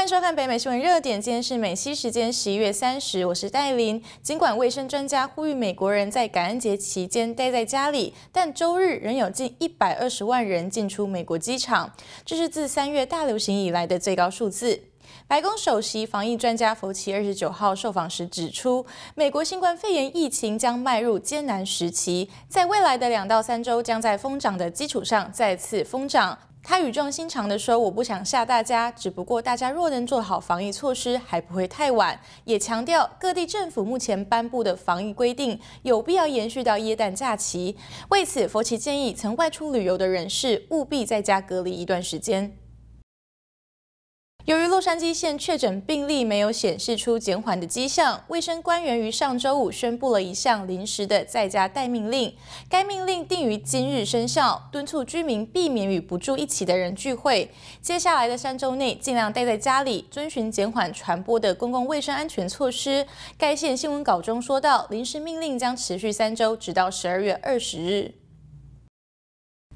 欢迎收看北美新闻热点，今天是美西时间十一月三十，我是戴琳。尽管卫生专家呼吁美国人在感恩节期间待在家里，但周日仍有近一百二十万人进出美国机场，这是自三月大流行以来的最高数字。白宫首席防疫专家福奇二十九号受访时指出，美国新冠肺炎疫情将迈入艰难时期，在未来的两到三周将在疯涨的基础上再次疯涨。他语重心长地说：“我不想吓大家，只不过大家若能做好防疫措施，还不会太晚。”也强调各地政府目前颁布的防疫规定有必要延续到耶诞假期。为此，佛奇建议曾外出旅游的人士务必在家隔离一段时间。由于洛杉矶县确诊病例没有显示出减缓的迹象，卫生官员于上周五宣布了一项临时的在家待命令。该命令定于今日生效，敦促居民避免与不住一起的人聚会。接下来的三周内，尽量待在家里，遵循减缓传播的公共卫生安全措施。该县新闻稿中说到，临时命令将持续三周，直到十二月二十日。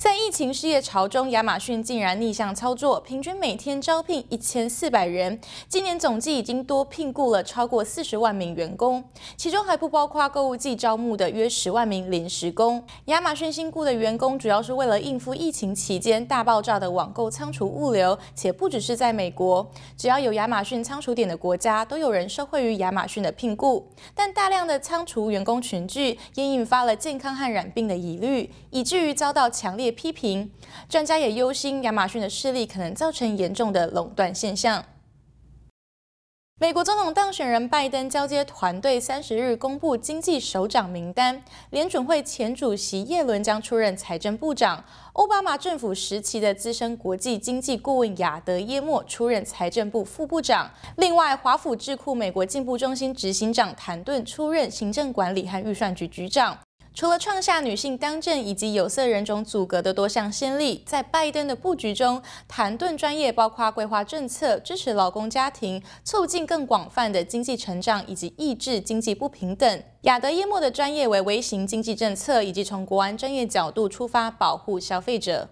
在疫情失业潮中，亚马逊竟然逆向操作，平均每天招聘一千四百人。今年总计已经多聘雇了超过四十万名员工，其中还不包括购物季招募的约十万名临时工。亚马逊新雇的员工主要是为了应付疫情期间大爆炸的网购仓储物流，且不只是在美国，只要有亚马逊仓储点的国家，都有人受惠于亚马逊的聘雇。但大量的仓储员工群聚，也引发了健康和染病的疑虑，以至于遭到强烈。批评，专家也忧心亚马逊的势力可能造成严重的垄断现象。美国总统当选人拜登交接团队三十日公布经济首长名单，联准会前主席耶伦将出任财政部长，奥巴马政府时期的资深国际经济顾问亚德耶莫出任财政部副部长。另外，华府智库美国进步中心执行长谭顿出任行政管理和预算局局长。除了创下女性当政以及有色人种阻隔的多项先例，在拜登的布局中，谭顿专业包括规划政策、支持劳工家庭、促进更广泛的经济成长以及抑制经济不平等。亚德耶莫的专业为微型经济政策，以及从国安专业角度出发保护消费者。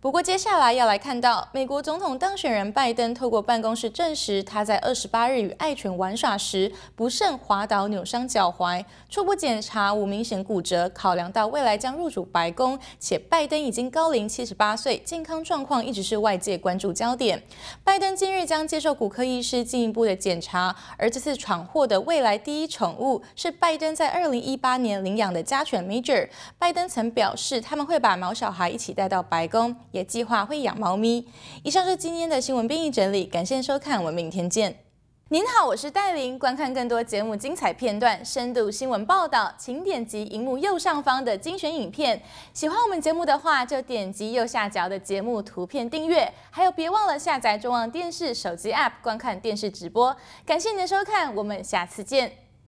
不过，接下来要来看到，美国总统当选人拜登透过办公室证实，他在二十八日与爱犬玩耍时不慎滑倒，扭伤脚踝，初步检查无明显骨折。考量到未来将入主白宫，且拜登已经高龄七十八岁，健康状况一直是外界关注焦点。拜登今日将接受骨科医师进一步的检查，而这次闯祸的未来第一宠物是拜登在二零一八年领养的家犬 Major。拜登曾表示，他们会把毛小孩一起带到白宫。也计划会养猫咪。以上是今天的新闻编译整理，感谢收看，我们明天见。您好，我是戴琳。观看更多节目精彩片段、深度新闻报道，请点击荧幕右上方的精选影片。喜欢我们节目的话，就点击右下角的节目图片订阅。还有，别忘了下载中央电视手机 App 观看电视直播。感谢您的收看，我们下次见。